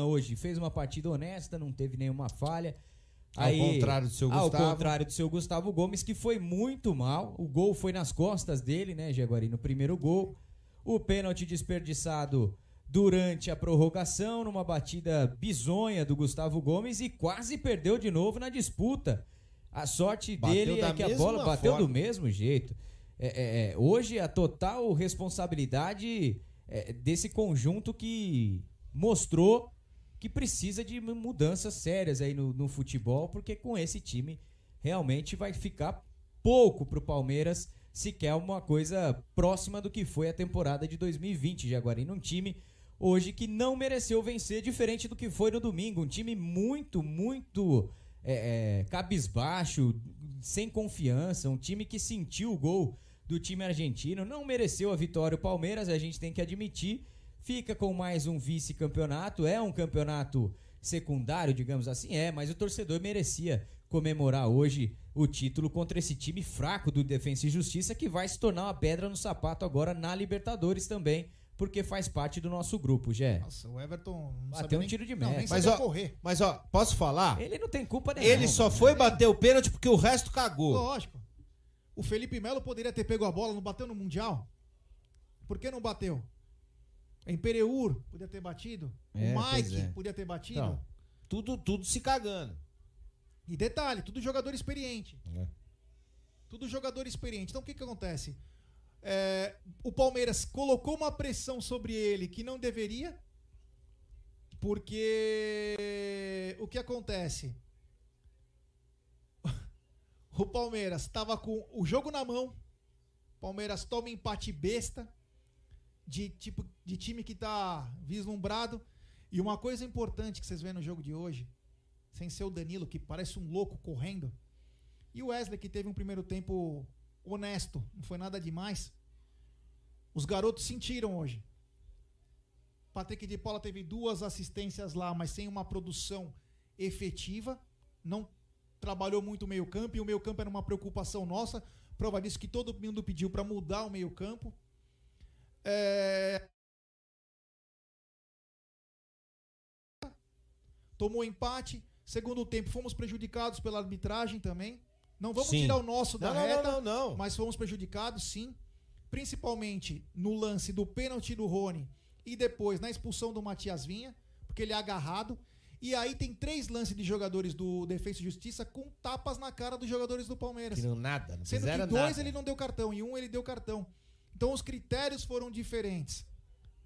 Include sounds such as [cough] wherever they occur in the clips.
hoje fez uma partida honesta, não teve nenhuma falha. Ao contrário do seu Ao Gustavo. contrário do seu Gustavo Gomes, que foi muito mal. O gol foi nas costas dele, né, Jaguari, no primeiro gol. O pênalti desperdiçado durante a prorrogação, numa batida bizonha do Gustavo Gomes e quase perdeu de novo na disputa. A sorte Bateu dele é que a bola bateu forma. do mesmo jeito. É, é, é, hoje a total responsabilidade é, desse conjunto que mostrou que precisa de mudanças sérias aí no, no futebol, porque com esse time realmente vai ficar pouco pro Palmeiras se quer uma coisa próxima do que foi a temporada de 2020, Jaguari, num time hoje que não mereceu vencer, diferente do que foi no domingo, um time muito, muito é, é, cabisbaixo, sem confiança, um time que sentiu o gol do time argentino, não mereceu a vitória o Palmeiras, a gente tem que admitir, fica com mais um vice-campeonato, é um campeonato secundário, digamos assim, é, mas o torcedor merecia comemorar hoje o título contra esse time fraco do Defensa e Justiça que vai se tornar uma pedra no sapato agora na Libertadores também, porque faz parte do nosso grupo, Gé. Nossa, o Everton não Bateu um nem- tiro de não, meta. nem Mas ó, correr. mas ó, posso falar? Ele não tem culpa nenhuma. Ele só foi bater o pênalti porque o resto cagou. Lógico. O Felipe Melo poderia ter pego a bola, não bateu no Mundial? Por que não bateu? Em Pereur podia ter batido. É, o Mike é. podia ter batido. Então, tudo, tudo se cagando. E detalhe, tudo jogador experiente. É. Tudo jogador experiente. Então o que, que acontece? É, o Palmeiras colocou uma pressão sobre ele que não deveria. Porque o que acontece? [laughs] O Palmeiras estava com o jogo na mão. Palmeiras toma empate besta de tipo de time que tá vislumbrado. E uma coisa importante que vocês vêem no jogo de hoje, sem ser o Danilo, que parece um louco correndo, e o Wesley, que teve um primeiro tempo honesto, não foi nada demais. Os garotos sentiram hoje. Patrick de Paula teve duas assistências lá, mas sem uma produção efetiva. Não trabalhou muito o meio-campo, e o meio-campo era uma preocupação nossa. Prova disso que todo mundo pediu para mudar o meio-campo. É... Tomou empate. Segundo tempo, fomos prejudicados pela arbitragem também. Não vamos Sim. tirar o nosso da Não, reta, não, não, não. mas fomos prejudicados, sim. Principalmente no lance do pênalti do Rony e depois na expulsão do Matias Vinha, porque ele é agarrado. E aí tem três lances de jogadores do Defesa e Justiça com tapas na cara dos jogadores do Palmeiras. Que não nada, não Sendo que dois nada. ele não deu cartão e um ele deu cartão. Então os critérios foram diferentes.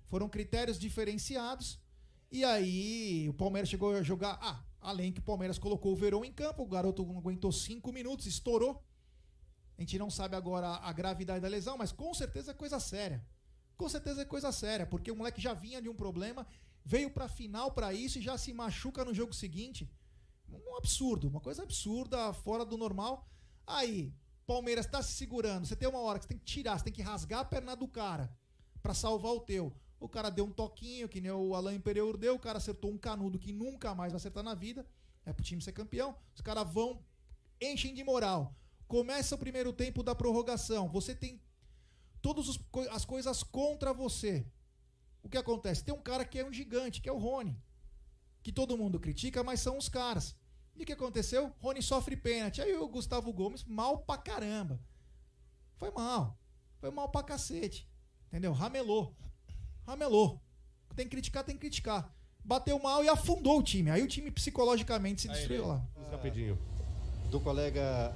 Foram critérios diferenciados. E aí o Palmeiras chegou a jogar. Ah, além que o Palmeiras colocou o Verão em campo, o garoto não aguentou cinco minutos, estourou. A gente não sabe agora a gravidade da lesão, mas com certeza é coisa séria. Com certeza é coisa séria, porque o moleque já vinha de um problema, veio pra final pra isso e já se machuca no jogo seguinte. Um absurdo, uma coisa absurda, fora do normal. Aí, Palmeiras tá se segurando. Você tem uma hora que você tem que tirar, você tem que rasgar a perna do cara pra salvar o teu. O cara deu um toquinho, que nem o Alain Pereur deu, o cara acertou um canudo que nunca mais vai acertar na vida. É pro time ser campeão. Os caras vão, enchem de moral. Começa o primeiro tempo da prorrogação. Você tem todas as coisas contra você. O que acontece? Tem um cara que é um gigante, que é o Rony. Que todo mundo critica, mas são os caras. E o que aconteceu? Rony sofre pênalti. Aí o Gustavo Gomes, mal pra caramba. Foi mal. Foi mal pra cacete. Entendeu? Ramelou. Ramelou. Tem que criticar, tem que criticar. Bateu mal e afundou o time. Aí o time psicologicamente se destruiu lá. Rapidinho. do colega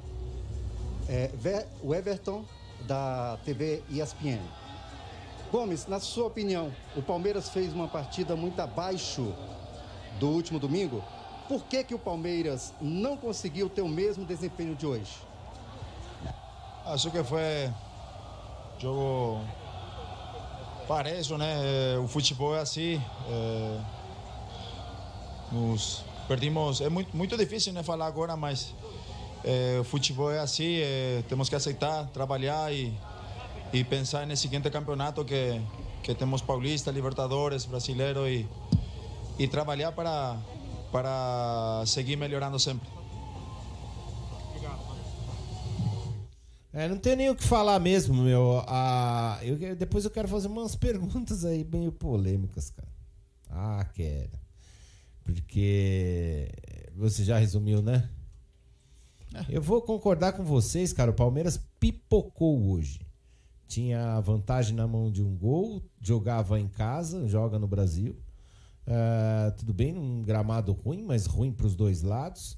é, o Everton, da TV ESPN. Gomes, na sua opinião, o Palmeiras fez uma partida muito abaixo do último domingo. Por que, que o Palmeiras não conseguiu ter o mesmo desempenho de hoje? Acho que foi jogo parejo, né? Eh, O futebol é assim. eh, nos perdimos. É muito, muito difícil, né? Falar agora, mas eh, o futebol é assim. eh, temos que aceitar, trabalhar e, e pensar nesse seguinte campeonato que que temos Paulista, Libertadores, Brasileiro e e trabalhar para para seguir melhorando sempre. É, não tem nem o que falar mesmo, meu. Ah, eu, depois eu quero fazer umas [laughs] perguntas aí meio polêmicas, cara. Ah, quero. Porque você já resumiu, né? Eu vou concordar com vocês, cara. O Palmeiras pipocou hoje. Tinha a vantagem na mão de um gol, jogava em casa, joga no Brasil. Ah, tudo bem, um gramado ruim, mas ruim para os dois lados.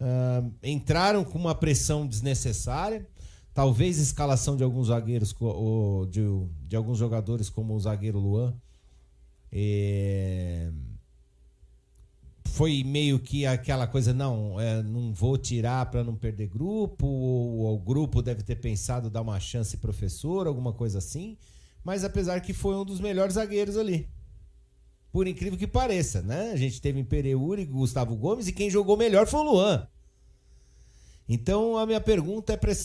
Ah, entraram com uma pressão desnecessária. Talvez a escalação de alguns zagueiros, de, de alguns jogadores, como o zagueiro Luan, eh, foi meio que aquela coisa, não, é, não vou tirar para não perder grupo, ou, ou o grupo deve ter pensado dar uma chance professor, alguma coisa assim. Mas apesar que foi um dos melhores zagueiros ali. Por incrível que pareça, né? A gente teve Imperiur e Gustavo Gomes e quem jogou melhor foi o Luan. Então a minha pergunta é para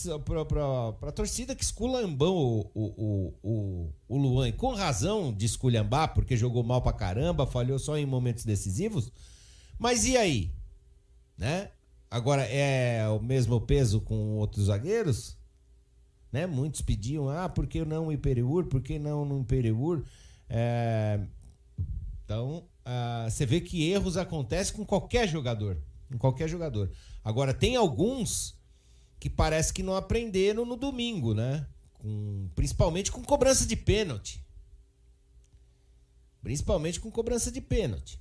a torcida que esculhambou o, o, o, o, o Luan, e com razão de esculhambar, porque jogou mal pra caramba, falhou só em momentos decisivos. Mas e aí? Né? Agora é o mesmo peso com outros zagueiros? Né? Muitos pediam, ah, por que não o Imperiur? Por que não no Imperiur? É, Então, ah, você vê que erros acontecem com qualquer jogador. Com qualquer jogador. Agora, tem alguns que parece que não aprenderam no domingo, né? Com- principalmente com cobrança de pênalti. Principalmente com cobrança de pênalti.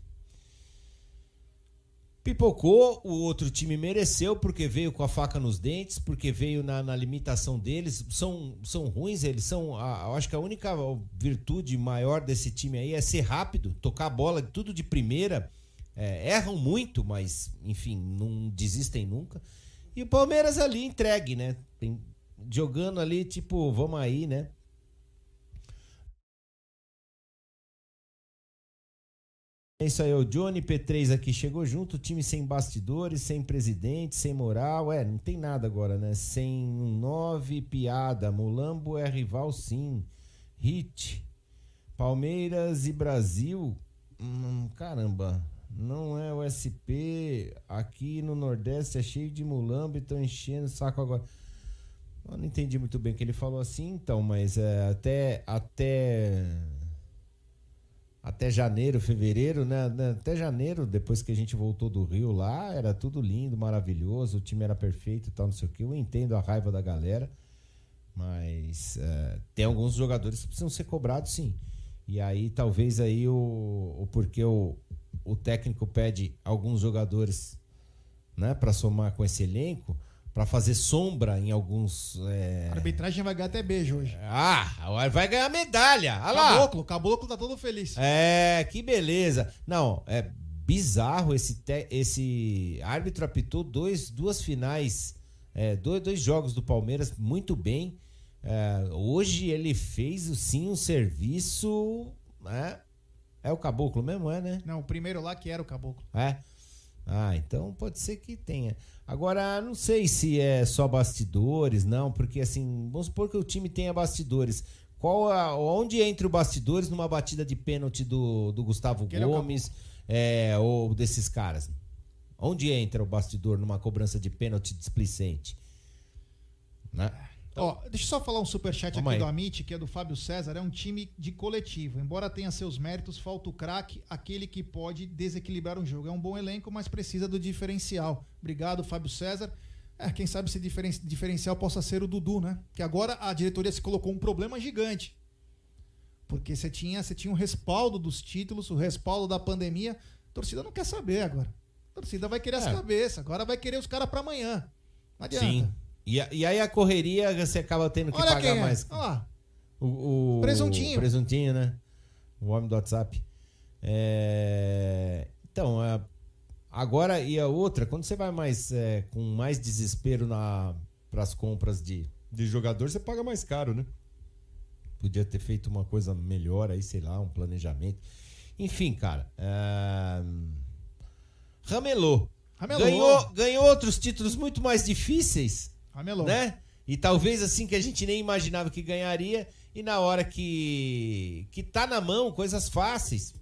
Pipocou, o outro time mereceu porque veio com a faca nos dentes, porque veio na, na limitação deles. São, são ruins, eles são. a- eu acho que a única virtude maior desse time aí é ser rápido, tocar a bola tudo de primeira. É, erram muito, mas enfim, não desistem nunca. E o Palmeiras ali entregue, né? Tem- jogando ali, tipo, vamos aí, né? É isso aí, o Johnny P3 aqui chegou junto, time sem bastidores, sem presidente, sem moral. É, não tem nada agora, né? Sem um 9, piada. Mulambo é rival, sim. Hit. Palmeiras e Brasil. Hum, caramba, não é o SP. Aqui no Nordeste é cheio de mulambo e estão enchendo o saco agora. Eu não entendi muito bem o que ele falou assim, então, mas é, até, até até janeiro, fevereiro, né? né, Até janeiro, depois que a gente voltou do Rio lá, era tudo lindo, maravilhoso, o time era perfeito e tal, não sei o que. Eu entendo a raiva da galera, mas é, tem alguns jogadores que precisam ser cobrados, sim. E aí, talvez aí o, o porquê o, o técnico pede alguns jogadores, né, para somar com esse elenco, para fazer sombra em alguns. é, A arbitragem vai ganhar até beijo hoje. Ah, vai ganhar medalha. Olha lá. Caboclo, Caboclo tá todo feliz. É, que beleza. Não, é bizarro esse, te- esse árbitro apitou dois, duas finais, é, dois, dois jogos do Palmeiras muito bem. É, hoje ele fez sim um serviço. né? É o caboclo mesmo, é, né? Não, o primeiro lá que era o Caboclo. É. Ah, então pode ser que tenha. Agora, não sei se é só bastidores, não, porque assim, vamos supor que o time tenha bastidores. Qual a, onde entra o bastidores numa batida de pênalti do, do Gustavo Aquele Gomes é, ou desses caras? Onde entra o bastidor numa cobrança de pênalti displicente? Né? Ó, deixa eu só falar um superchat aqui aí. do Amit, que é do Fábio César. É um time de coletivo. Embora tenha seus méritos, falta o craque, aquele que pode desequilibrar um jogo. É um bom elenco, mas precisa do diferencial. Obrigado, Fábio César. É, quem sabe esse diferen- diferencial possa ser o Dudu, né? Que agora a diretoria se colocou um problema gigante. Porque você tinha, você tinha um respaldo dos títulos, o respaldo da pandemia. A torcida não quer saber agora. A torcida vai querer as É. cabeças. Agora vai querer os caras pra amanhã. Não adianta. Sim. E, e aí a correria você acaba tendo que Olha pagar quem é. mais. Olha lá. O, o- Presuntinho. o presuntinho, né? O homem do WhatsApp. É, Então, é, agora e a outra, quando você vai mais é, com mais desespero na para as compras de, de jogador, você paga mais caro, né? Podia ter feito uma coisa melhor aí, sei lá, um planejamento. Enfim, cara. É... Ramelô. Ramelô. Ganhou, ganhou outros títulos muito mais difíceis Ramelô. né? E talvez assim que a gente nem imaginava que ganharia e na hora que que tá na mão, coisas fáceis.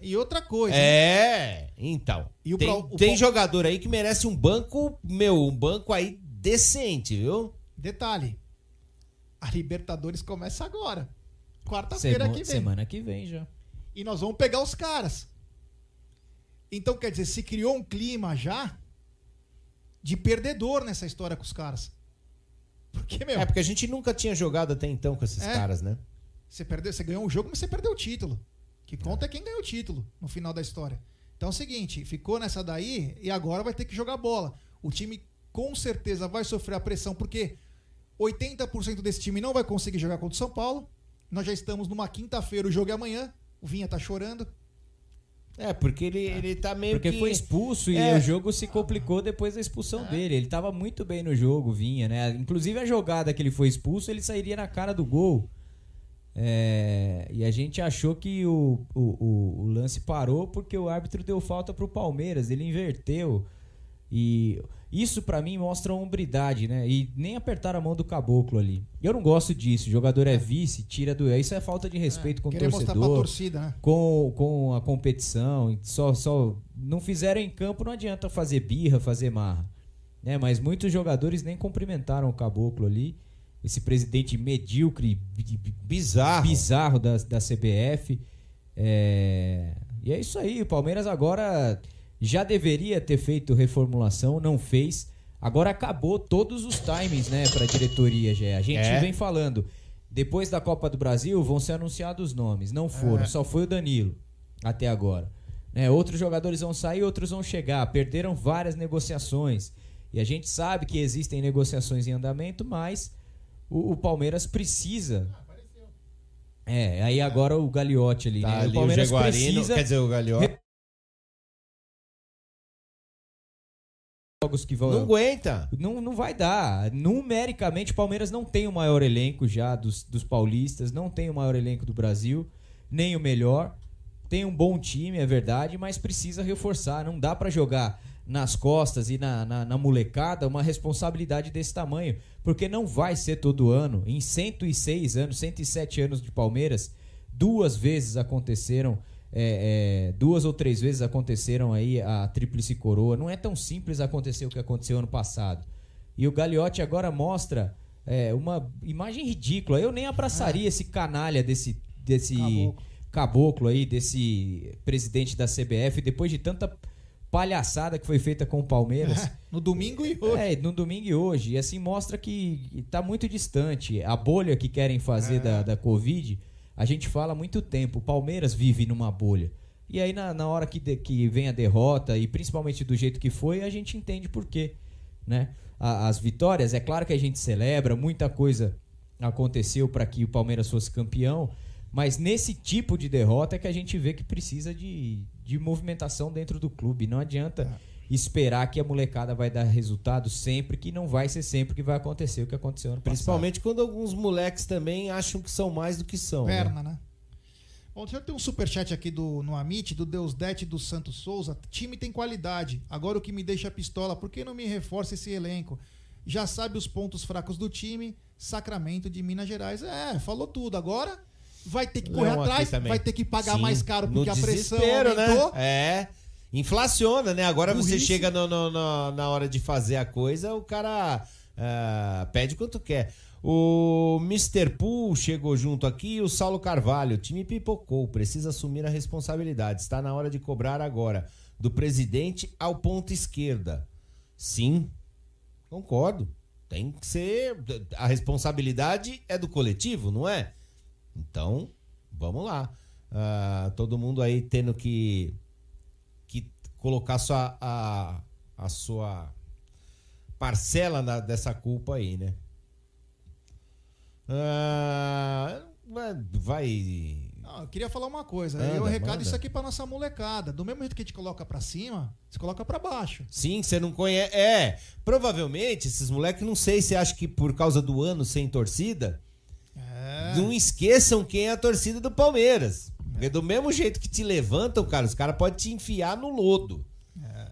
E outra coisa. hein? É, então. E o tem pro- o tem pro- jogador aí que merece um banco, meu, um banco aí decente, viu? Detalhe. A Libertadores começa agora. Quarta-feira que vem. Semana que vem já. E nós vamos pegar os caras. Então, quer dizer, se criou um clima já de perdedor nessa história com os caras. Porque, meu, É, porque a gente nunca tinha jogado até então com esses É. caras, né? você, perdeu, você ganhou um jogo, mas você perdeu o título. Que conta é quem ganhou o título no final da história. Então é o seguinte, ficou nessa daí e agora vai ter que jogar bola. O time com certeza vai sofrer a pressão, porque 80% desse time não vai conseguir jogar contra o São Paulo. Nós já estamos numa quinta-feira, o jogo é amanhã. O Vinha tá chorando. É, porque ele, ele tá meio Porque que... foi expulso e É. o jogo se complicou depois da expulsão dele. Ele tava muito bem no jogo, vinha, né? Inclusive a jogada que ele foi expulso, ele sairia na cara do gol. É, e a gente achou que o, o, o- o lance parou porque o árbitro deu falta pro Palmeiras, ele inverteu. E isso pra mim mostra hombridade, né? E nem apertaram a mão do caboclo ali. Eu não gosto disso. O jogador é vice, tira do. Isso é falta de respeito com o torcedor torcida, né? com, com a competição, só, só não fizeram em campo, não adianta fazer birra, fazer marra. Né? Mas muitos jogadores nem cumprimentaram o caboclo ali. Esse presidente medíocre, bi- bi- Bizarro. bizarro da, da CBF. É, E é isso aí, o Palmeiras agora já deveria ter feito reformulação, não fez. Agora acabou todos os timings, né, pra diretoria, já. A gente É. vem falando. Depois da Copa do Brasil vão ser anunciados os nomes. Não foram, É. só foi o Danilo até agora. Né, outros jogadores vão sair, outros vão chegar. Perderam várias negociações. E a gente sabe que existem negociações em andamento, mas o, o Palmeiras precisa. É, aí agora o Gagliotti ali, Tá né? ali o Palmeiras o Jaguarino, precisa quer dizer, o Gagliotti. Que vão Não aguenta. Não, não vai dar. Numericamente, o Palmeiras não tem o maior elenco já dos, dos paulistas, não tem o maior elenco do Brasil, nem o melhor. Tem um bom time, é verdade, mas precisa reforçar. Não dá pra jogar nas costas e na, na, na molecada uma responsabilidade desse tamanho, porque não vai ser todo ano. Em 106 anos, 107 anos de Palmeiras, duas vezes aconteceram, é, é, duas ou três vezes aconteceram aí a tríplice coroa. Não é tão simples acontecer o que aconteceu ano passado. E o Gagliotti agora mostra é, uma imagem ridícula. Eu nem abraçaria esse canalha desse, desse Caboclo. caboclo aí, desse presidente da CBF, depois de tanta palhaçada que foi feita com o Palmeiras. [laughs] No domingo e hoje. É, no domingo e hoje. E assim mostra que tá muito distante. A bolha que querem fazer da, da Covid, a gente fala há muito tempo. O Palmeiras vive numa bolha. E aí, na, na hora que, de- que vem a derrota, e principalmente do jeito que foi, a gente entende por quê. Né? A- as vitórias, é claro que a gente celebra, muita coisa aconteceu para que o Palmeiras fosse campeão. Mas nesse tipo de derrota é que a gente vê que precisa de, de movimentação dentro do clube. Não adianta esperar que a molecada vai dar resultado sempre, que não vai ser sempre que vai acontecer o que aconteceu ano Principalmente quando alguns moleques também acham que são mais do que são. né? Perna, né? Bom, eu ter um superchat aqui do, no Amit, do Deusdete do Santos Souza. Time tem qualidade. Agora o que me deixa pistola, por que não me reforça esse elenco? Já sabe os pontos fracos do time, Sacramento de Minas Gerais. É, falou tudo. Agora vai ter que correr Leão atrás, vai ter que pagar Sim, mais caro no porque a pressão desespero, aumentou. Né? É. Inflaciona, né? Agora você Burrice. chega no- no- no- na hora de fazer a coisa, o cara ah, pede quanto quer. O Mr. Pool chegou junto aqui, o Saulo Carvalho. O time pipocou, precisa assumir a responsabilidade. Está na hora de cobrar agora. Do presidente ao ponto esquerda. Sim, concordo. Tem que ser. A responsabilidade é do coletivo, não é? Então, vamos lá. Ah, todo mundo aí tendo que colocar sua, a, a sua parcela na- dessa culpa aí, né? Ah, vai. Eu queria falar uma coisa. Manda, eu recado manda. isso aqui pra nossa molecada. Do mesmo jeito que a gente coloca pra cima, você coloca pra baixo. Sim, você não conhece. É, provavelmente esses moleques, não sei se acha que por causa do ano sem torcida, É. não esqueçam quem é a torcida do Palmeiras. Porque do mesmo jeito que te levantam, cara, os caras podem te enfiar no lodo.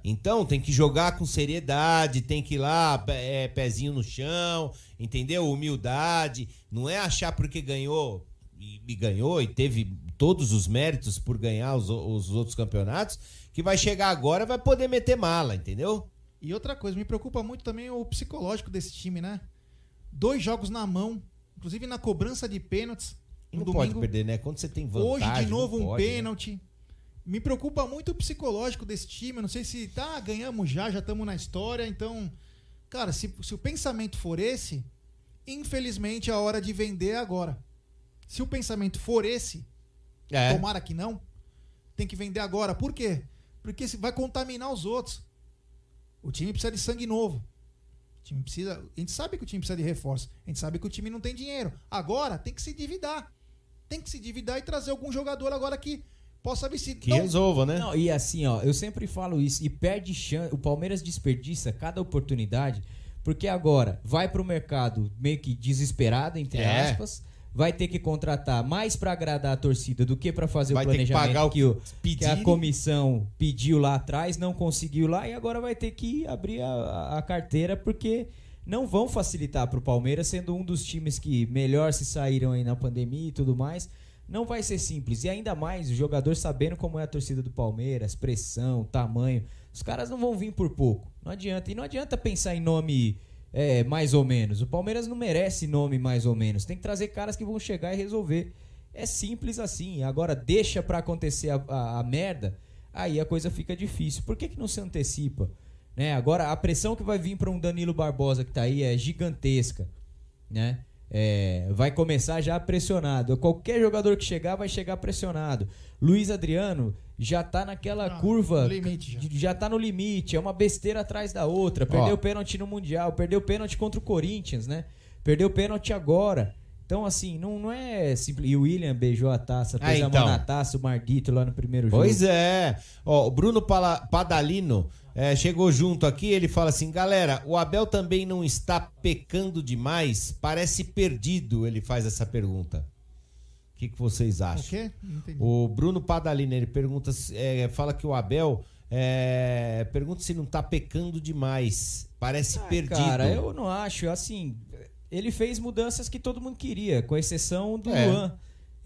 Então tem que jogar com seriedade, tem que ir lá, é, pezinho no chão, entendeu? Humildade. Não é achar porque ganhou e, e ganhou e teve todos os méritos por ganhar os, os outros campeonatos, que vai chegar agora e vai poder meter mala, entendeu? E outra coisa, me preocupa muito também o psicológico desse time, né? Dois jogos na mão, inclusive na cobrança de pênaltis. Não pode domingo, perder, né? Quando você tem vantagem. hoje de novo um pode, né? pênalti. Me preocupa muito o psicológico desse time. Eu não sei se tá, ganhamos já, já estamos na história. Então, cara, se, se o pensamento for esse, infelizmente a hora de vender é agora. Se o pensamento for esse, É. tomara que não, tem que vender agora. Por quê? Porque se- vai contaminar os outros. O time precisa de sangue novo. O time precisa, a gente sabe que o time precisa de reforço. A gente sabe que o time não tem dinheiro. Agora tem que se endividar. Tem que se endividar e trazer algum jogador agora que possa vestir. Que Não- resolva, né? Não, e assim, ó, eu sempre falo isso e perde chance. O Palmeiras desperdiça cada oportunidade, porque agora vai pro mercado meio que desesperado, entre É. aspas. Vai ter que contratar mais pra agradar a torcida do que pra fazer Vai o que planejamento pagar o que, o, que que a comissão pediu lá atrás, não conseguiu lá e agora vai ter que abrir a- a carteira porque não vão facilitar pro Palmeiras, sendo um dos times que melhor se saíram aí na pandemia e tudo mais. Não vai ser simples. E ainda mais o jogador sabendo como é a torcida do Palmeiras, pressão, tamanho. Os caras não vão vir por pouco. Não adianta. E não adianta pensar em nome é, mais ou menos. O Palmeiras não merece nome mais ou menos. Tem que trazer caras que vão chegar e resolver. É simples assim. Agora deixa pra acontecer a, a- a merda, aí a coisa fica difícil. Por que, que não se antecipa? Né? Agora a pressão que vai vir pra um Danilo Barbosa que tá aí é gigantesca. Né? É, vai começar já pressionado. Qualquer jogador que chegar vai chegar pressionado. Luiz Adriano já tá naquela Ah, curva. limite já. já tá no limite. É uma besteira atrás da outra. Perdeu Ó. o pênalti no Mundial, perdeu o pênalti contra o Corinthians, né? Perdeu o pênalti agora. Então, assim, não, não é simples. E o William beijou a taça, Ah, pôs a então. mão na taça, o Marguito lá no primeiro jogo. Pois é. Ó, o Bruno Pala- Padalino é, chegou junto aqui. Ele fala assim: galera, o Abel também não está pecando demais? Parece perdido. Ele faz essa pergunta. O que, que vocês O acham? entendi. O Bruno Padalino ele pergunta, se- é, fala que o Abel é, pergunta se não tá pecando demais. Parece Ah, perdido. Cara, eu não acho. Assim, ele fez mudanças que todo mundo queria, com exceção do É.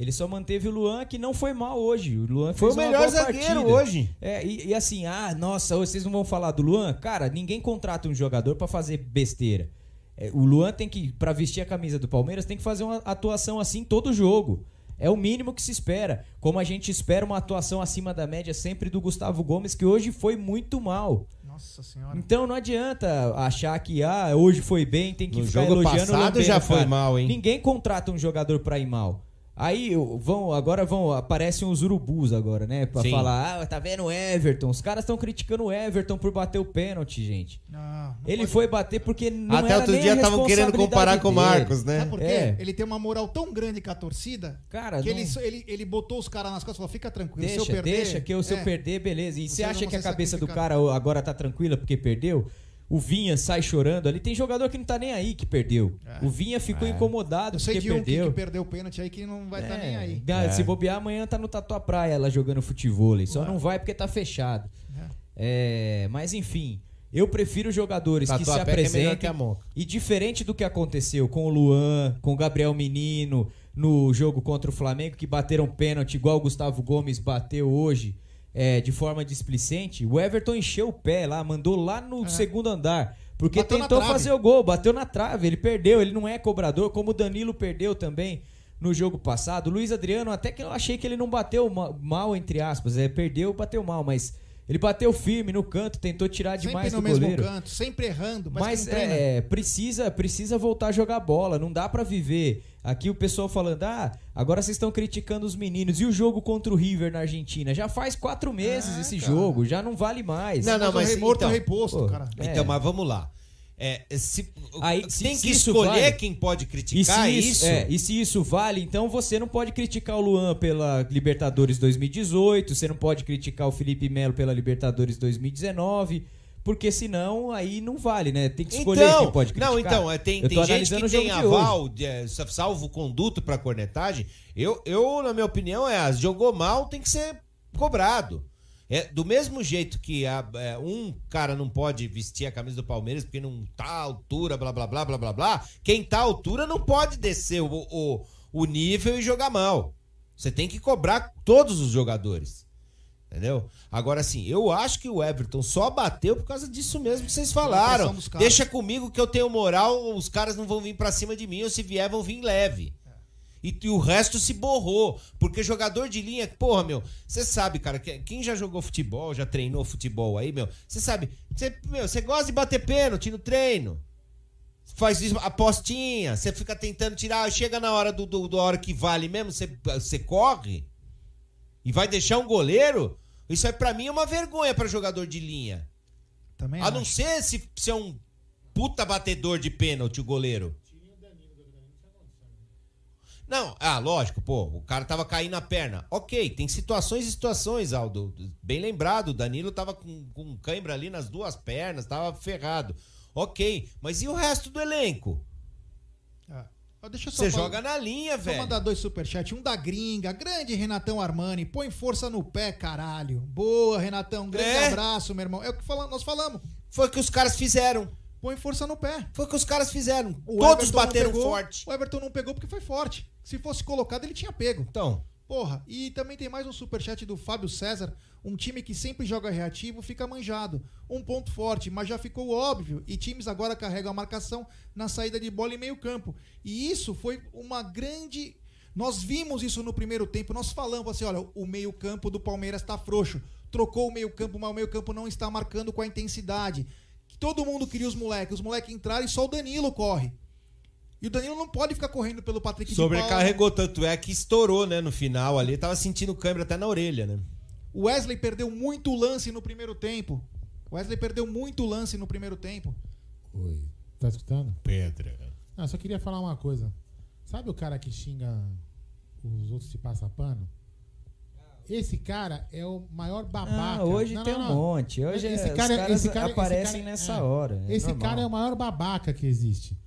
Ele só manteve o Luan, que não foi mal hoje. O Luan Foi o melhor boa zagueiro partida. hoje. É, e, e assim, ah, nossa, vocês não vão falar do Luan? Cara, ninguém contrata um jogador pra fazer besteira. É, o Luan tem que, pra vestir a camisa do Palmeiras, tem que fazer uma atuação assim todo jogo. É o mínimo que se espera. Como a gente espera uma atuação acima da média sempre do Gustavo Gomes, que hoje foi muito mal. Nossa senhora. Então não adianta achar que ah, hoje foi bem, tem que No ficar jogo elogiando o passado Lambeiro, já cara. foi mal, hein? Ninguém contrata um jogador pra ir mal. Aí eu- vão, agora vão, aparecem os urubus agora, né? Pra Sim. falar, ah, tá vendo o Everton? Os caras estão criticando o Everton por bater o pênalti, gente. Não, não Ele pode- foi bater porque não Até era outro nem dia estavam querendo comparar responsabilidade com o dele. Marcos, né? Sabe por quê? É. Ele tem uma moral tão grande com a torcida Cara, que não- ele, ele, ele botou os caras nas costas e falou: fica tranquilo, se eu Deixa, perder. deixa, que eu, se eu é, perder, beleza. E você acha que a cabeça do cara agora tá tranquila porque perdeu? O Vinha sai chorando ali. Tem jogador que não tá nem aí que perdeu. É. O Vinha ficou incomodado Eu sei porque de um que, perdeu. que perdeu o pênalti aí que não vai estar É, nem aí. ga- Se bobear, amanhã tá no Tatuapéia ela jogando futebol. Só Ué. não vai porque tá fechado. É. É, mas enfim, eu prefiro jogadores que se Tatuapé que é melhor que apresentem. a Moca. E diferente do que aconteceu com o Luan, com o Gabriel Menino, no jogo contra o Flamengo, que bateram pênalti igual o Gustavo Gomes bateu hoje, é, de forma displicente, o Everton encheu o pé lá, mandou lá no segundo andar. Porque É. Bateu tentou fazer o gol, bateu na trave, ele perdeu, ele não é cobrador, como o Danilo perdeu também no jogo passado. O Luiz Adriano, até que eu achei que ele não bateu ma- mal, entre aspas, é, perdeu, bateu mal, mas ele bateu firme no canto, tentou tirar demais Sempre no do mesmo goleiro. canto, sempre errando. Mas, Mas é, precisa, precisa voltar a jogar bola, não dá pra viver. Aqui o pessoal falando, ah, agora vocês estão criticando os meninos. E o jogo contra o River na Argentina? Já faz quatro meses É, esse cara. jogo, já não vale mais. Não, não, Mas o mas rei morto, então- o rei posto, Pô, cara. É. Então, mas vamos lá. É, se, Aí, se- tem que escolher vale- quem pode E se, criticar isso, isso. é, e se isso vale, então você não pode criticar o Luan pela Libertadores 2018, você não pode criticar o Felipe Melo pela Libertadores 2019, porque senão aí não vale, né? Tem que escolher Então, quem pode criticar. não, então, é, tem, tem gente que tem aval, de, é, salvo conduto pra cornetagem. Eu, eu, na minha opinião, é, jogou mal, tem que ser cobrado. É, do mesmo jeito que a- é, um cara não pode vestir a camisa do Palmeiras porque não tá à altura, blá, blá, blá, blá, blá, blá. Quem tá à altura não pode descer o, o, o nível e jogar mal. Você tem que cobrar todos os jogadores. Entendeu? Agora, assim, eu acho que o Everton só bateu por causa disso mesmo que vocês falaram. Deixa comigo que eu tenho moral, os caras não vão vir pra cima de mim, ou se vier, vão vir leve. E, e o resto se borrou. Porque jogador de linha, porra, meu, você sabe, cara, que- quem já jogou futebol, já treinou futebol aí, meu, você sabe, você, meu, você gosta de bater pênalti no treino. Faz isso, apostinha, você fica tentando tirar, chega na hora do, do, do hora que vale mesmo, você, você corre e vai deixar um goleiro? Isso aí pra mim é uma vergonha pra jogador de linha. Também A não acho. ser se, se é um puta batedor de pênalti o goleiro. Não, ah, lógico, pô, o cara tava caindo na perna. Ok, tem situações e situações, Aldo. Bem lembrado, o Danilo tava com, com cãibra ali nas duas pernas, tava ferrado. Ok, mas e o resto do elenco? Ah, ó, Deixa eu só Você falar- joga na linha, Vou velho. mandar dois superchats. Um da gringa, grande Renatão Armani. Põe força no pé, caralho. Boa, Renatão. Grande É? abraço, meu irmão. É o que fala- nós falamos. Foi o que os caras fizeram. Põe força no pé. Foi o que os caras fizeram. O Todos Everton bateram pegou, forte. O Everton não pegou porque foi forte. Se fosse colocado, ele tinha pego. Então, Porra, e também tem mais um superchat do Fábio César. Um time que sempre joga reativo fica manjado. Um ponto forte, mas já ficou óbvio. E times agora carregam a marcação na saída de bola em meio campo. E isso foi uma grande. Nós vimos isso no primeiro tempo. Nós falamos assim: olha, o meio-campo do Palmeiras tá frouxo. Trocou o meio-campo, mas o meio-campo não está marcando com a intensidade. Todo mundo queria os moleques. Os moleques entraram e só o Danilo corre. E o Danilo não pode ficar correndo pelo Patrick de Paula. sobrecarregou tanto é que estourou, né, no final ali. Tava sentindo câimbra até na orelha, né? O Wesley perdeu muito lance no primeiro tempo. O Wesley perdeu muito lance no primeiro tempo. Oi. Tá escutando? Pedra. Ah, só queria falar uma coisa. Sabe o cara que xinga os outros de passa pano? Esse cara é o maior babaca. Ah, hoje Não, tem não, um não. monte. Hoje Esse é- cara- os caras esse cara- esse aparecem cara- nessa é. hora. é Esse normal. cara é o maior babaca que existe.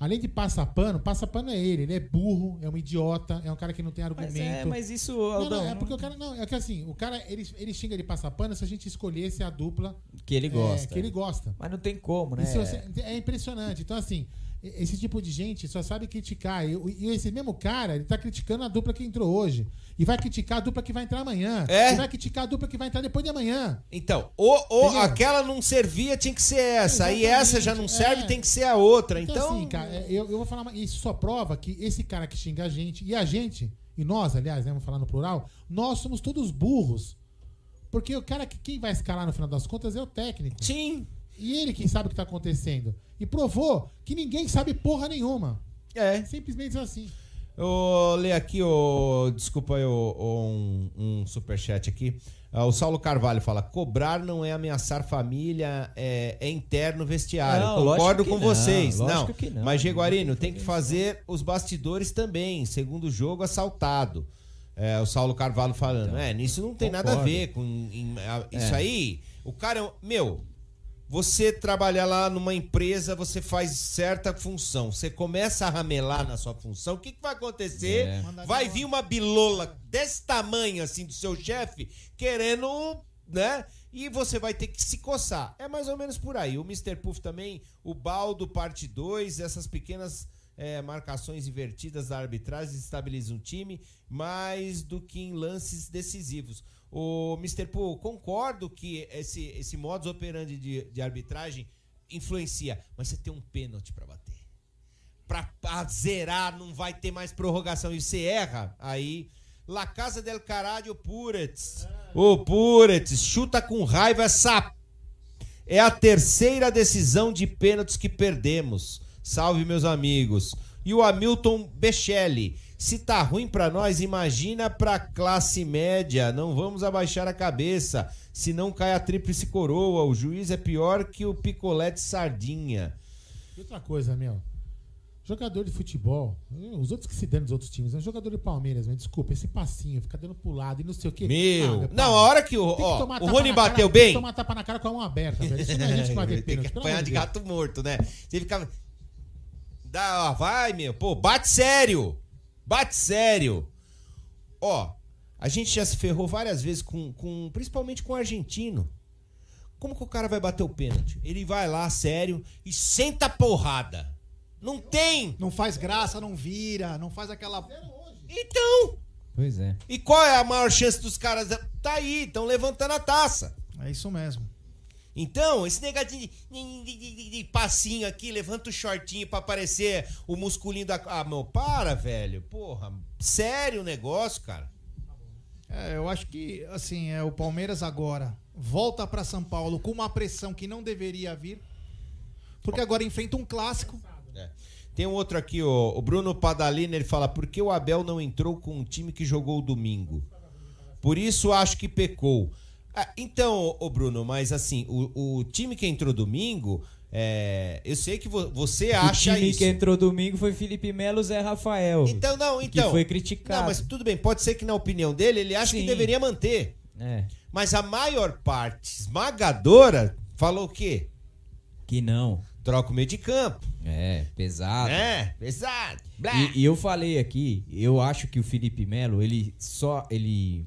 Além de passar pano, passa pano é ele. Ele é burro, é um idiota, é um cara que não tem argumento. Mas é, mas isso, Não, Aldão, não, é porque o cara. Não, é que assim, o cara ele, ele xinga de passar pano se a gente escolhesse a dupla que ele é, gosta. que ele gosta. Mas não tem como, né? Você- é impressionante. Então, assim, esse tipo de gente só sabe criticar. E, e esse mesmo cara, ele tá criticando a dupla que entrou hoje. E vai criticar a dupla que vai entrar amanhã. É? E vai criticar a dupla que vai entrar depois de amanhã. Então, ou, ou aquela não servia, tinha que ser essa. Aí essa já não serve, é. tem que ser a outra. Então, Então, assim, cara, é, eu, eu vou falar uma, isso só prova que esse cara que xinga a gente, e a gente, e nós, aliás, né, vamos falar no plural, nós somos todos burros. Porque o cara que quem vai escalar no final das contas é o técnico. sim. E ele que sabe o que tá acontecendo. E provou que ninguém sabe porra nenhuma. É. Simplesmente assim. Eu ler aqui, o, desculpa aí, um, um superchat aqui. Ah, o Saulo Carvalho fala: cobrar não é ameaçar família, é, é interno vestiário. Não, Concordo com não, vocês. Não, que não. mas Jaguarino Não tem tem que fazer os bastidores também. Segundo jogo, assaltado. É, o Saulo Carvalho falando. Então, é, nisso não tem nada a concordo. ver com em- a- isso É. aí. O cara, é meu, você trabalhar lá numa empresa, você faz certa função. Você começa a ramelar na sua função. O que, que vai acontecer? É. Vai vir uma bilola desse tamanho assim do seu chefe querendo, né? E você vai ter que se coçar. É mais ou menos por aí. O Mr. Puff também, o Baldo parte 2, essas pequenas é, marcações invertidas da arbitragem estabilizam o time mais do que em lances decisivos. O Mr. Puff, concordo que esse, esse modus operandi de, de arbitragem influencia, mas você tem um pênalti pra bater pra, pra zerar, não vai ter mais prorrogação e você erra, aí. La Casa del Caralho Puretz. Ô Puretz, chuta com raiva essa. É a terceira decisão de pênaltis que perdemos. Salve, meus amigos. E o Hamilton Bechelli. Se tá ruim pra nós, imagina pra classe média. Não vamos abaixar a cabeça. Senão cai a tríplice coroa. O juiz é pior que o picolé de sardinha. E outra coisa, meu. Jogador de futebol, os outros que se dão dos outros times, mas jogador de Palmeiras, meu, desculpa, esse passinho, ficar dando pro lado e não sei o quê. Meu. Ah, não, a hora que o, tem que ó, tomar o Rony bateu cara, Tem bem. que tomar tapa na cara com a mão aberta, velho. Isso não é gente que vai ter [laughs] Tem que pênalti, apanhar de gato morto, né? Você ficava. Dá, ó, vai, meu. Pô, bate sério. Bate sério. Ó, a gente já se ferrou várias vezes com, com principalmente com o argentino. Como que o cara vai bater o pênalti? Ele vai lá, sério, e senta a porrada. Não tem. Não faz graça, não vira, não faz aquela. Então, Pois é. e qual é a maior chance dos caras? Tá aí, estão levantando a taça. É isso mesmo. Então, esse negadinho de, de- de- de- passinho aqui, levanta o shortinho pra aparecer o musculinho da. Ah, meu, para, velho. Porra, sério o negócio, cara. É, eu acho que, assim, é o Palmeiras agora volta pra São Paulo com uma pressão que não deveria vir. Porque agora enfrenta um clássico. É. Tem um outro aqui, ó, o Bruno Padalina, ele fala: por que o Abel não entrou com um time que jogou o domingo? Por isso acho que pecou. Ah, então, ô Bruno, mas assim, o, o time que entrou domingo, é, eu sei que vo- você O acha time isso. que entrou domingo foi Felipe Melo, Zé Rafael. Então, não, que então. foi criticado. Não, mas tudo bem, pode ser que na opinião dele ele acha que deveria manter. É, Mas a maior parte esmagadora falou o quê? que não. Troca o meio de campo. É, pesado. É, pesado. E, e eu falei aqui, eu acho que o Felipe Melo, ele só. ele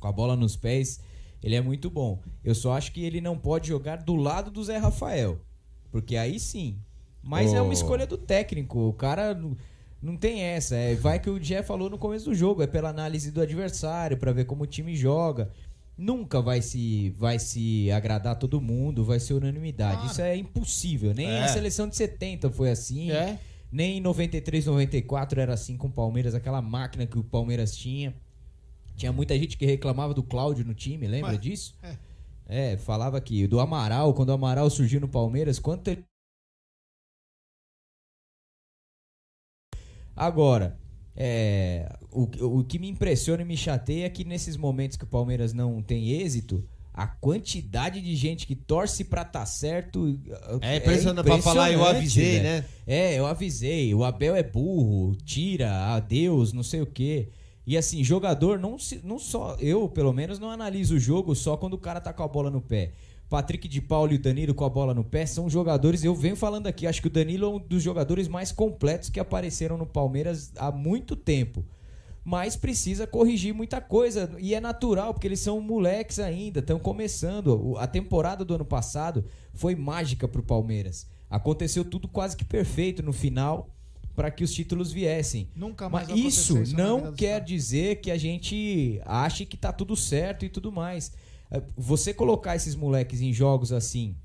Com a bola nos pés, ele é muito bom. Eu só acho que ele não pode jogar do lado do Zé Rafael. Porque aí sim. Mas é Oh. uma escolha do técnico. O cara não, tem essa. É, vai que o Jé falou no começo do jogo. É pela análise do adversário, pra ver como o time joga. Nunca vai se, vai se agradar todo mundo, vai ser unanimidade. Claro. Isso é impossível. Nem É. a seleção de 70 foi assim. É. Nem em 93, 94 era assim com o Palmeiras, aquela máquina que o Palmeiras tinha. Tinha muita gente que reclamava do Cláudio no time, lembra Ué, disso? é. É, falava que do Amaral, quando o Amaral surgiu no Palmeiras, quanto ele... Agora, é, o, o que me impressiona e me chateia é que nesses momentos que o Palmeiras não tem êxito, a quantidade de gente que torce pra tá certo É impressionante pra falar, eu avisei, velho. né? É, eu avisei. O Abel é burro, tira, adeus, não sei o quê. E assim, jogador não, se, não só. Eu, pelo menos, não analiso o jogo só quando o cara tá com a bola no pé. Patrick de Paulo e o Danilo com a bola no pé são jogadores. Eu venho falando aqui, acho que o Danilo é um dos jogadores mais completos que apareceram no Palmeiras há muito tempo. Mas precisa corrigir muita coisa. E é natural, porque eles são moleques ainda, estão começando. O- A temporada do ano passado foi mágica pro Palmeiras. Aconteceu tudo quase que perfeito no final para que os títulos viessem. Nunca mais Mas isso não quer dizer que a gente ache que tá tudo certo e tudo mais. É, Você colocar esses moleques em jogos assim,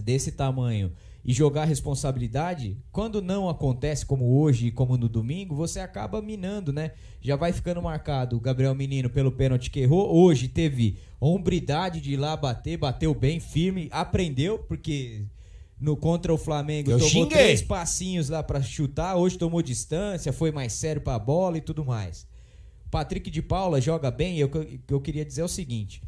desse tamanho, e jogar responsabilidade, quando não acontece como hoje e como no domingo, você acaba minando, né? Já vai ficando marcado o Gabriel Menino pelo pênalti que errou. Hoje teve hombridade de ir lá bater, bateu bem, firme, aprendeu, porque no contra o Flamengo Eu tomou xinguei. três passinhos lá pra chutar, hoje tomou distância, foi mais sério pra bola e tudo mais. Patrick de Paula joga bem, e o que eu- eu queria dizer é o seguinte: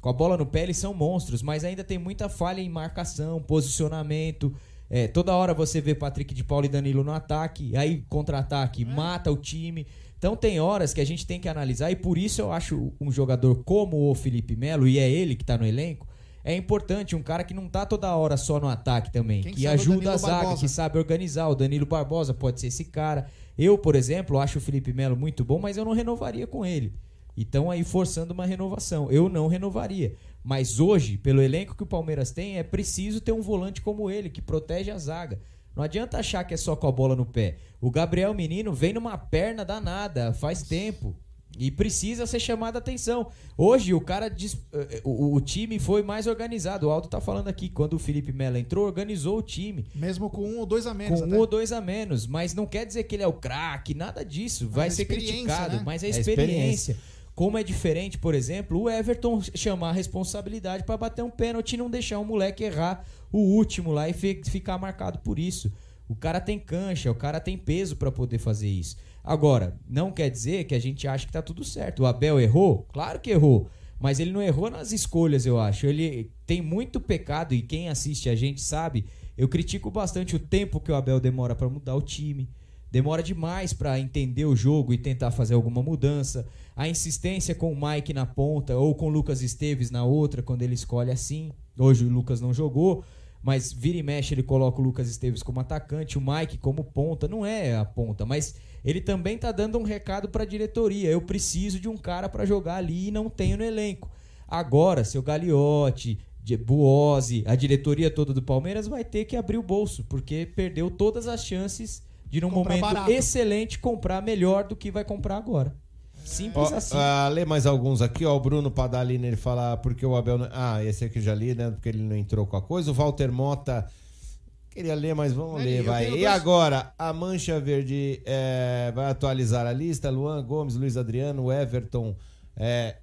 com a bola no pé eles são monstros, mas ainda tem muita falha em marcação, posicionamento. É, toda hora você vê Patrick de Paula e Danilo no ataque, aí contra-ataque, mata o time. Então tem horas que a gente tem que analisar, e por isso eu acho um jogador como o Felipe Melo, e é ele que tá no elenco, é importante, um cara que não tá toda hora só no ataque também, Quem que ajuda a zaga, Barbosa. que sabe organizar. O Danilo Barbosa pode ser esse cara. Eu, por exemplo, acho o Felipe Melo muito bom, mas eu não renovaria com ele. Então aí forçando uma renovação. Eu não renovaria. Mas hoje, pelo elenco que o Palmeiras tem, é preciso ter um volante como ele, que protege a zaga. Não adianta achar que é só com a bola no pé. O Gabriel Menino vem numa perna danada, faz tempo. E precisa ser chamada a atenção. Hoje o cara diz- eh, o, o time foi mais organizado. O Aldo tá falando aqui, quando o Felipe Melo entrou, organizou o time. Mesmo com um ou dois a menos. Com até. um ou dois a menos, mas não quer dizer que ele é o craque, nada disso. Vai a ser experiência, criticado, né? mas é É experiência. Como é diferente, por exemplo, o Everton chamar a responsabilidade pra bater um pênalti e não deixar o moleque errar o último lá e fi- ficar marcado por isso. O cara tem cancha, o cara tem peso pra poder fazer isso. Agora, não quer dizer que a gente acha que tá tudo certo. O Abel errou? Claro que errou. Mas ele não errou nas escolhas, eu acho. Ele tem muito pecado e quem assiste a gente sabe. Eu critico bastante o tempo que o Abel demora pra mudar o time. Demora demais pra entender o jogo e tentar fazer alguma mudança. A insistência com o Mike na ponta ou com o Lucas Esteves na outra, quando ele escolhe assim. Hoje o Lucas não jogou, mas vira e mexe ele coloca o Lucas Esteves como atacante, o Mike como ponta. Não é a ponta, mas ele também tá dando um recado pra diretoria. Eu preciso de um cara pra jogar ali e não tenho no elenco. Agora, seu Gagliotti, Buozzi, a diretoria toda do Palmeiras vai ter que abrir o bolso, porque perdeu todas as chances de, num Comprar momento barato. excelente, comprar melhor do que vai comprar agora. Simples Ó, assim. ah, lê mais alguns aqui, ó. O Bruno Padalina, ele fala porque o Abel. não- Ah, esse aqui eu já li, né? Porque ele não entrou com a coisa. O Walter Mota. Queria ler, mas vamos ler, vai. E dois- agora, a Mancha Verde é, vai atualizar a lista. Luan Gomes, Luiz Adriano, Everton. É,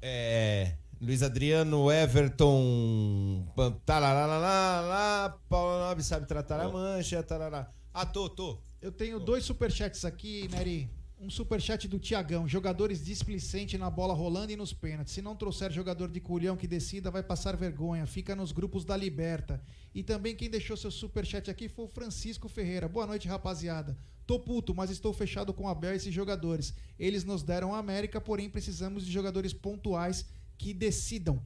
é, Luiz Adriano, Everton. Tarararará, Paulo Nobre sabe tratar a mancha. Tarará. Ah, tô, tô. Eu tenho dois superchats aqui, Neri. Um superchat do Tiagão. Jogadores displicentes na bola rolando e nos pênaltis. Se não trouxer jogador de culhão que decida, vai passar vergonha. Fica nos grupos da Liberta. E também quem deixou seu superchat aqui foi o Francisco Ferreira. Boa noite, rapaziada. Tô puto, mas estou fechado com a Abel e esses jogadores. Eles nos deram a América, porém precisamos de jogadores pontuais que decidam.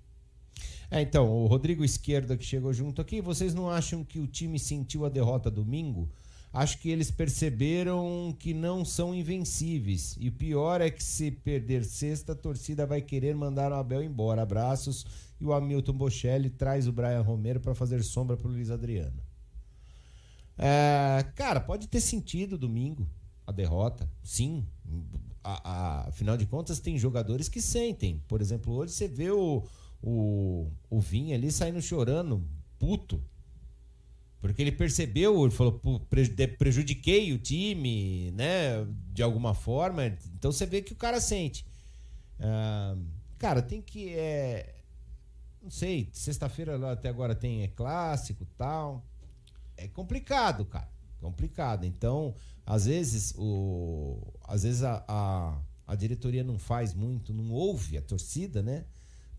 É, então, o Rodrigo Esquerda que chegou junto aqui, vocês não acham que o time sentiu a derrota domingo? Acho que eles perceberam que não são invencíveis. E o pior é que se perder sexta, a torcida vai querer mandar o Abel embora. Abraços. E o Hamilton Bochelli traz o Brian Romero para fazer sombra pro Luiz Adriano. É, cara, pode ter sentido domingo a derrota. Sim. A- a- afinal de contas, tem jogadores que sentem. Por exemplo, hoje você vê o, o, o Vinha ali saindo chorando, puto. Porque ele percebeu, ele falou, "Pô, pre- de- prejudiquei o time, né? De alguma forma. Então você vê que o cara sente. Ah, cara, tem que. É, não sei, sexta-feira até agora tem é clássico tal. É complicado, cara. Complicado. Então, às vezes, o, às vezes a, a, a diretoria não faz muito, não ouve a torcida, né?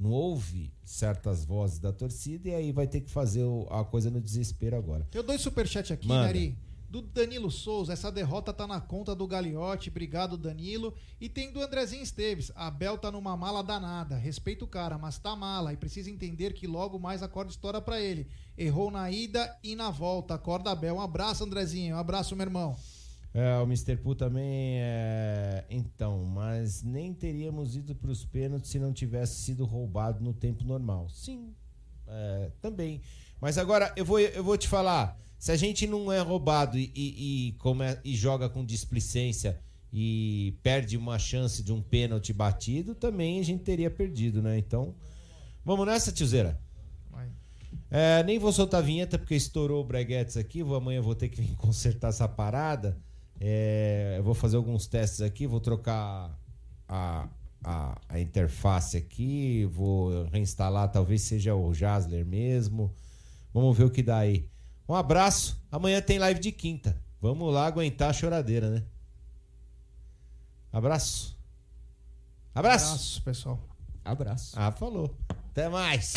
Não ouve certas vozes da torcida e aí vai ter que fazer a coisa no desespero agora. Tenho dois superchats aqui, Manda. Neri. Do Danilo Souza, essa derrota tá na conta do Gagliotti, obrigado Danilo. E tem do Andrezinho Esteves, Abel tá numa mala danada, respeito o cara, mas tá mala e precisa entender que logo mais a corda estoura pra ele. Errou na ida e na volta, acorda Abel. Um abraço Andrezinho, um abraço meu irmão. É, o Mr. Poo também é. Então, mas nem teríamos ido para os pênaltis se não tivesse sido roubado no tempo normal. Sim, é, também. Mas agora eu vou, eu vou te falar: se a gente não é roubado e, e, e come- e joga com displicência e perde uma chance de um pênalti batido, também a gente teria perdido, né? Então, vamos nessa, tiozeira. É, nem vou soltar a vinheta porque estourou o Breguetes aqui. Vou, amanhã vou ter que vir [laughs] consertar essa parada. É, eu vou fazer alguns testes aqui. Vou trocar a, a, a interface aqui. Vou reinstalar. Talvez seja o Jasler mesmo. Vamos ver o que dá aí. Um abraço. Amanhã tem live de quinta. Vamos lá aguentar a choradeira, né? Abraço. Abraço. Abraço, pessoal. Abraço. Ah, falou. Até mais.